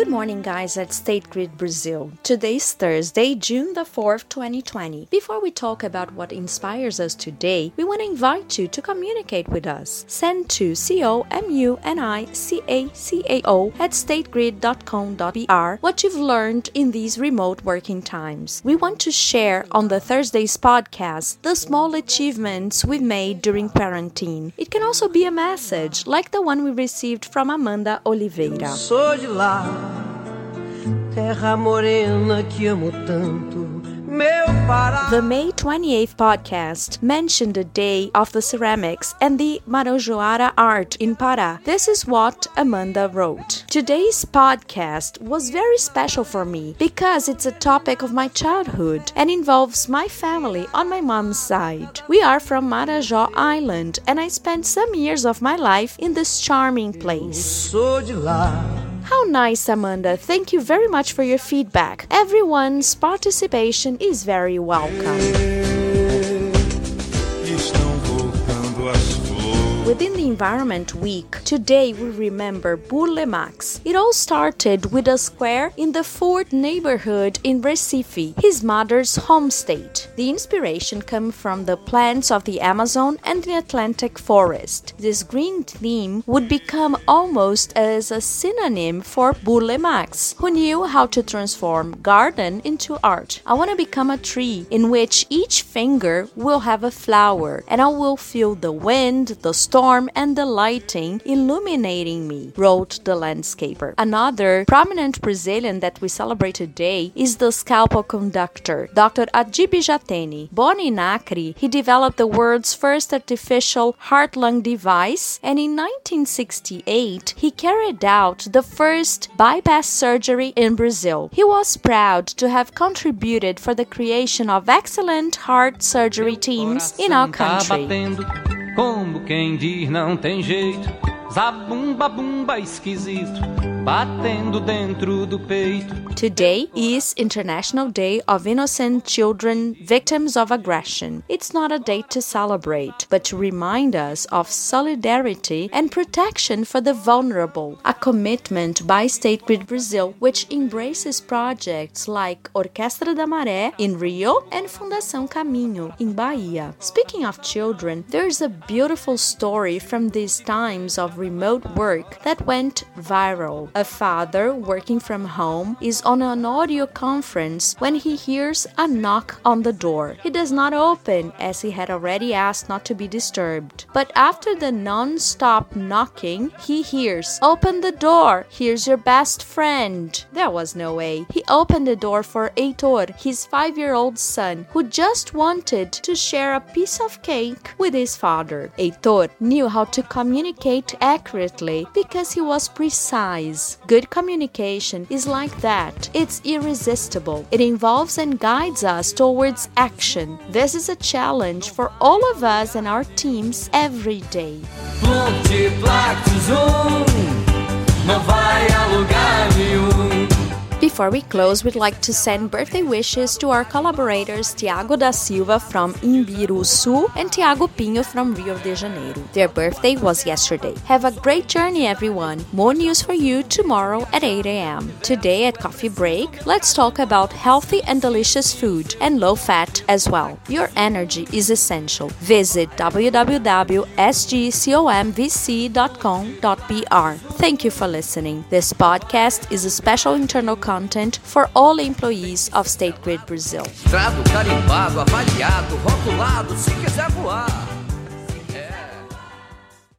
Good morning, guys, at State Grid Brazil. Today's Thursday, June the 4th, 2020. Before we talk about what inspires us today, we want to invite you to communicate with us. Send to C-O-M-U-N-I-C-A-C-A-O at stategrid.com.br what you've learned in these remote working times. We want to share on the Thursday's podcast the small achievements we've made during quarantine. It can also be a message, like the one we received from Amanda Oliveira. Sou de lá terra morena que amo tanto. The May 28th podcast mentioned the day of the ceramics and the Marajoara art in Pará. This is what Amanda wrote. Today's podcast was very special for me because it's a topic of my childhood and involves my family on my mom's side. We are from Marajó Island and I spent some years of my life in this charming place. How nice, Amanda. Thank you very much for your feedback. Everyone's participation is very welcome. Within the Environment Week, today we remember Burle. It all started with a square in the Fort neighborhood in Recife, his mother's home state. The inspiration came from the plants of the Amazon and the Atlantic forest. This green theme would become almost as a synonym for Burle who knew how to transform garden into art. I want to become a tree in which each finger will have a flower, and I will feel the wind, the storm, storm and the lighting illuminating me, wrote the landscaper. Another prominent Brazilian that we celebrate today is the scalpel conductor, Dr. Adib Jatene. Born in Acre, he developed the world's first artificial heart lung device, and in 1968, he carried out the first bypass surgery in Brazil. He was proud to have contributed for the creation of excellent heart surgery teams in our country. Como quem diz não tem jeito, Today is International Day of Innocent Children Victims of Aggression. It's not a date to celebrate, but to remind us of solidarity and protection for the vulnerable. A commitment by State Grid Brazil, which embraces projects like Orquestra da Maré in Rio and Fundação Caminho in Bahia. Speaking of children, there's a beautiful story from these times of remote work that went viral. A father working from home is on an audio conference when he hears a knock on the door. He does not open as he had already asked not to be disturbed. But after the non stop knocking, he hears, Open the door, here's your best friend. There was no way. He opened the door for Heitor, his five year old son, who just wanted to share a piece of cake with his father. Heitor knew how to communicate accurately because he was precise. Good communication is like that. It's irresistible. It involves and guides us towards action. This is a challenge for all of us and our teams every day. Before we close, we'd like to send birthday wishes to our collaborators Tiago da Silva from Imbiruçu and Tiago Pinho from Rio de Janeiro. Their birthday was yesterday. Have a great journey, everyone. More news for you tomorrow at 8 a.m. Today at Coffee Break, let's talk about healthy and delicious food and low fat as well. Your energy is essential. Visit www.sgcomvc.com.br. Thank you for listening. This podcast is a special internal content for all employees of State Grid Brazil.